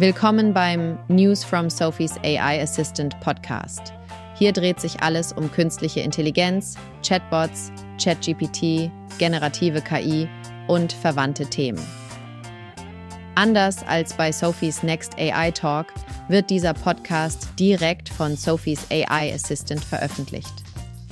Willkommen beim News from Sophie's AI Assistant Podcast. Hier dreht sich alles um künstliche Intelligenz, Chatbots, ChatGPT, generative KI und verwandte Themen. Anders als bei Sophies Next AI Talk wird dieser Podcast direkt von Sophies AI Assistant veröffentlicht.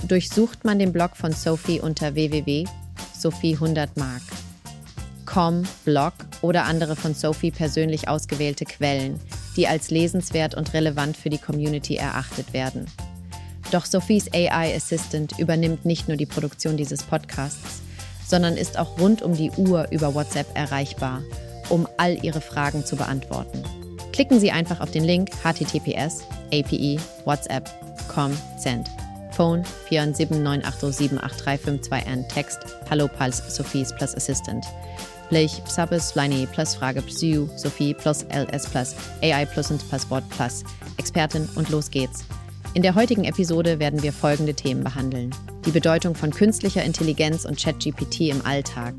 Durchsucht man den Blog von Sophie unter www.sophie100mark.com, Blog oder andere von Sophie persönlich ausgewählte Quellen, die als lesenswert und relevant für die Community erachtet werden. Doch Sophies AI Assistant übernimmt nicht nur die Produktion dieses Podcasts, sondern ist auch rund um die Uhr über WhatsApp erreichbar, um all Ihre Fragen zu beantworten. Klicken Sie einfach auf den Link https API WhatsApp.com Send. Phone 47980783522N Text Hallo Pulse Sophies plus Assistant. Blech Psabes Leine plus Frage Psu Sophie plus LS plus AI plus und Passwort plus Expertin und los geht's. In der heutigen Episode werden wir folgende Themen behandeln. Die Bedeutung von künstlicher Intelligenz und ChatGPT im Alltag,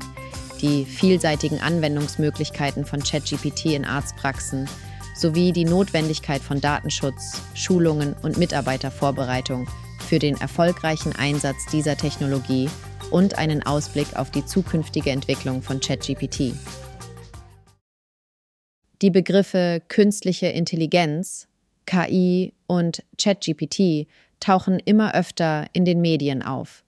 die vielseitigen Anwendungsmöglichkeiten von ChatGPT in Arztpraxen sowie die Notwendigkeit von Datenschutz, Schulungen und Mitarbeitervorbereitung für den erfolgreichen Einsatz dieser Technologie und einen Ausblick auf die zukünftige Entwicklung von ChatGPT. Die Begriffe künstliche Intelligenz KI und ChatGPT tauchen immer öfter in den Medien auf.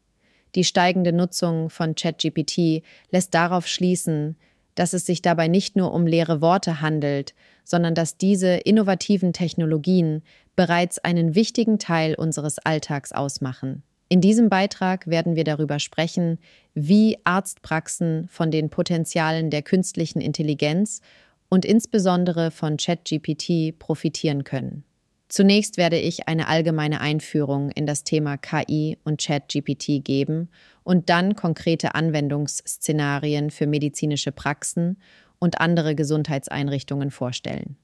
Die steigende Nutzung von ChatGPT lässt darauf schließen, dass es sich dabei nicht nur um leere Worte handelt, sondern dass diese innovativen Technologien bereits einen wichtigen Teil unseres Alltags ausmachen. In diesem Beitrag werden wir darüber sprechen, wie Arztpraxen von den Potenzialen der künstlichen Intelligenz und insbesondere von ChatGPT profitieren können. Zunächst werde ich eine allgemeine Einführung in das Thema KI und ChatGPT geben und dann konkrete Anwendungsszenarien für medizinische Praxen und andere Gesundheitseinrichtungen vorstellen.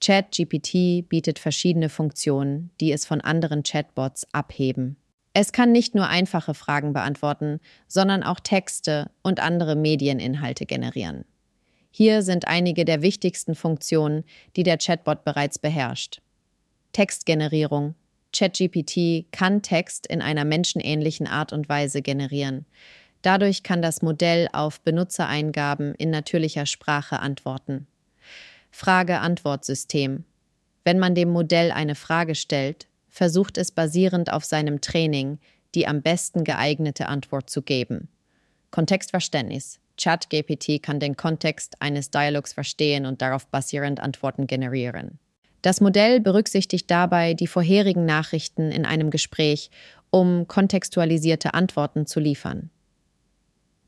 ChatGPT bietet verschiedene Funktionen, die es von anderen Chatbots abheben. Es kann nicht nur einfache Fragen beantworten, sondern auch Texte und andere Medieninhalte generieren. Hier sind einige der wichtigsten Funktionen, die der Chatbot bereits beherrscht. Textgenerierung. ChatGPT kann Text in einer menschenähnlichen Art und Weise generieren. Dadurch kann das Modell auf Benutzereingaben in natürlicher Sprache antworten. Frage-Antwort-System. Wenn man dem Modell eine Frage stellt, versucht es basierend auf seinem Training, die am besten geeignete Antwort zu geben. Kontextverständnis. ChatGPT kann den Kontext eines Dialogs verstehen und darauf basierend Antworten generieren. Das Modell berücksichtigt dabei die vorherigen Nachrichten in einem Gespräch, um kontextualisierte Antworten zu liefern.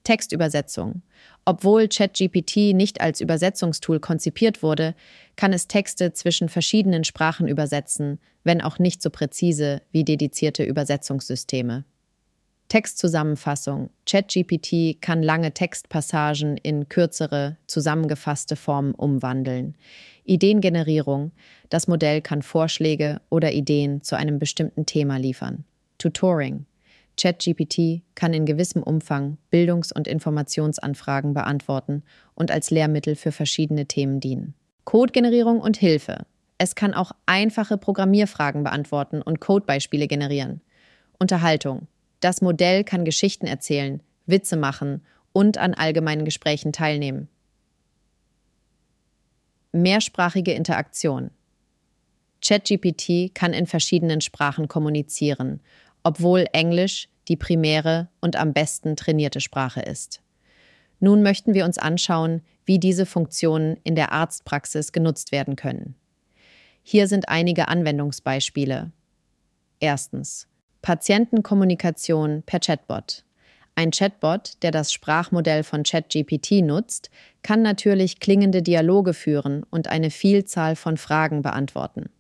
Textübersetzung. Obwohl ChatGPT nicht als Übersetzungstool konzipiert wurde, kann es Texte zwischen verschiedenen Sprachen übersetzen, wenn auch nicht so präzise wie dedizierte Übersetzungssysteme. Textzusammenfassung. ChatGPT kann lange Textpassagen in kürzere, zusammengefasste Formen umwandeln. Ideengenerierung. Das Modell kann Vorschläge oder Ideen zu einem bestimmten Thema liefern. Tutoring. ChatGPT kann in gewissem Umfang Bildungs- und Informationsanfragen beantworten und als Lehrmittel für verschiedene Themen dienen. Codegenerierung und Hilfe. Es kann auch einfache Programmierfragen beantworten und Codebeispiele generieren. Unterhaltung. Das Modell kann Geschichten erzählen, Witze machen und an allgemeinen Gesprächen teilnehmen. Mehrsprachige Interaktion. ChatGPT kann in verschiedenen Sprachen kommunizieren, obwohl Englisch die primäre und am besten trainierte Sprache ist. Nun möchten wir uns anschauen, wie diese Funktionen in der Arztpraxis genutzt werden können. Hier sind einige Anwendungsbeispiele. Erstens. Patientenkommunikation per Chatbot. Ein Chatbot, der das Sprachmodell von ChatGPT nutzt, kann natürlich klingende Dialoge führen und eine Vielzahl von Fragen beantworten.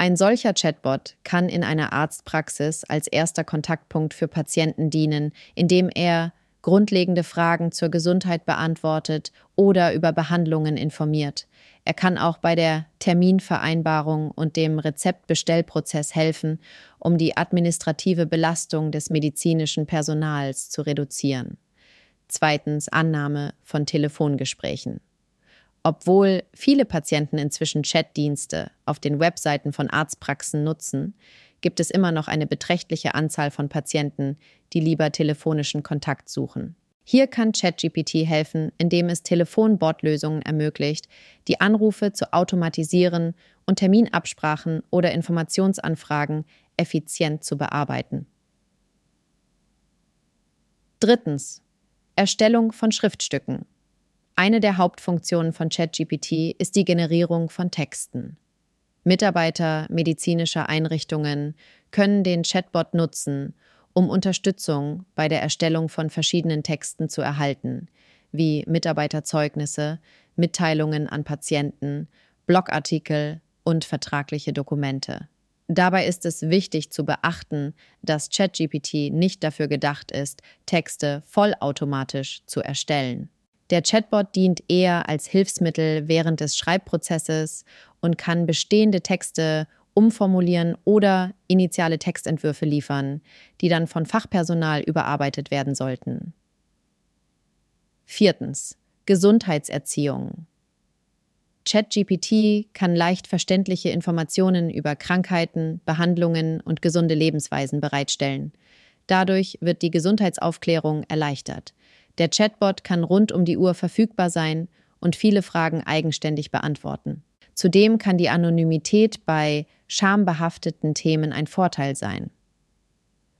Ein solcher Chatbot kann in einer Arztpraxis als erster Kontaktpunkt für Patienten dienen, indem er grundlegende Fragen zur Gesundheit beantwortet oder über Behandlungen informiert. Er kann auch bei der Terminvereinbarung und dem Rezeptbestellprozess helfen, um die administrative Belastung des medizinischen Personals zu reduzieren. Zweitens Annahme von Telefongesprächen. Obwohl viele Patienten inzwischen Chatdienste auf den Webseiten von Arztpraxen nutzen, gibt es immer noch eine beträchtliche Anzahl von Patienten, die lieber telefonischen Kontakt suchen. Hier kann ChatGPT helfen, indem es Telefonbot-Lösungen ermöglicht, die Anrufe zu automatisieren und Terminabsprachen oder Informationsanfragen effizient zu bearbeiten. Drittens. Erstellung von Schriftstücken. Eine der Hauptfunktionen von ChatGPT ist die Generierung von Texten. Mitarbeiter medizinischer Einrichtungen können den Chatbot nutzen, um Unterstützung bei der Erstellung von verschiedenen Texten zu erhalten, wie Mitarbeiterzeugnisse, Mitteilungen an Patienten, Blogartikel und vertragliche Dokumente. Dabei ist es wichtig zu beachten, dass ChatGPT nicht dafür gedacht ist, Texte vollautomatisch zu erstellen. Der Chatbot dient eher als Hilfsmittel während des Schreibprozesses und kann bestehende Texte umformulieren oder initiale Textentwürfe liefern, die dann von Fachpersonal überarbeitet werden sollten. Viertens. Gesundheitserziehung. ChatGPT kann leicht verständliche Informationen über Krankheiten, Behandlungen und gesunde Lebensweisen bereitstellen. Dadurch wird die Gesundheitsaufklärung erleichtert. Der Chatbot kann rund um die Uhr verfügbar sein und viele Fragen eigenständig beantworten. Zudem kann die Anonymität bei schambehafteten Themen ein Vorteil sein.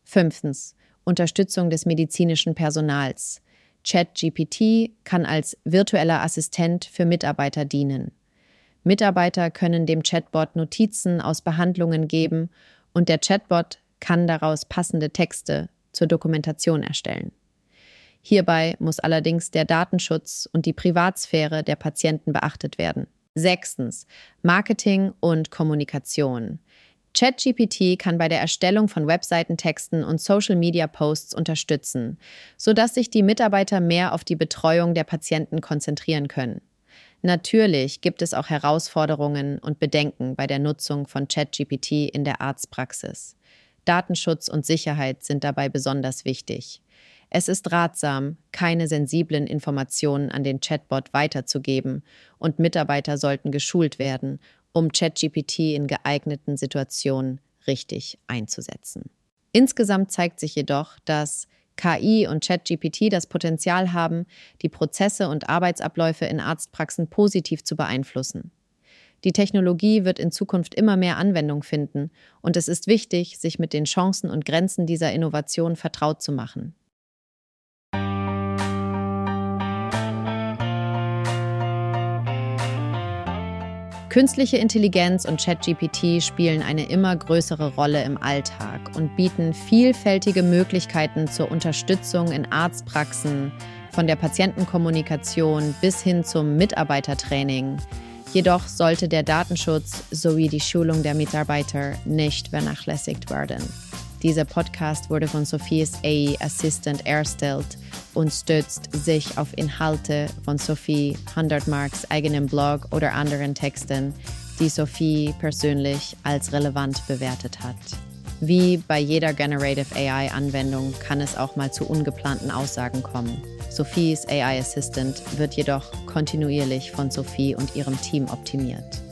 Fünftens. Unterstützung des medizinischen Personals. ChatGPT kann als virtueller Assistent für Mitarbeiter dienen. Mitarbeiter können dem Chatbot Notizen aus Behandlungen geben und der Chatbot kann daraus passende Texte zur Dokumentation erstellen. Hierbei muss allerdings der Datenschutz und die Privatsphäre der Patienten beachtet werden. Sechstens. Marketing und Kommunikation. ChatGPT kann bei der Erstellung von Webseitentexten und Social-Media-Posts unterstützen, sodass sich die Mitarbeiter mehr auf die Betreuung der Patienten konzentrieren können. Natürlich gibt es auch Herausforderungen und Bedenken bei der Nutzung von ChatGPT in der Arztpraxis. Datenschutz und Sicherheit sind dabei besonders wichtig. Es ist ratsam, keine sensiblen Informationen an den Chatbot weiterzugeben und Mitarbeiter sollten geschult werden, um ChatGPT in geeigneten Situationen richtig einzusetzen. Insgesamt zeigt sich jedoch, dass KI und ChatGPT das Potenzial haben, die Prozesse und Arbeitsabläufe in Arztpraxen positiv zu beeinflussen. Die Technologie wird in Zukunft immer mehr Anwendung finden und es ist wichtig, sich mit den Chancen und Grenzen dieser Innovation vertraut zu machen. Künstliche Intelligenz und ChatGPT spielen eine immer größere Rolle im Alltag und bieten vielfältige Möglichkeiten zur Unterstützung in Arztpraxen, von der Patientenkommunikation bis hin zum Mitarbeitertraining. Jedoch sollte der Datenschutz sowie die Schulung der Mitarbeiter nicht vernachlässigt werden. Dieser Podcast wurde von Sophies AI Assistant erstellt und stützt sich auf Inhalte von Sophie 100 Marks eigenem Blog oder anderen Texten, die Sophie persönlich als relevant bewertet hat. Wie bei jeder Generative AI-Anwendung kann es auch mal zu ungeplanten Aussagen kommen. Sophies AI Assistant wird jedoch kontinuierlich von Sophie und ihrem Team optimiert.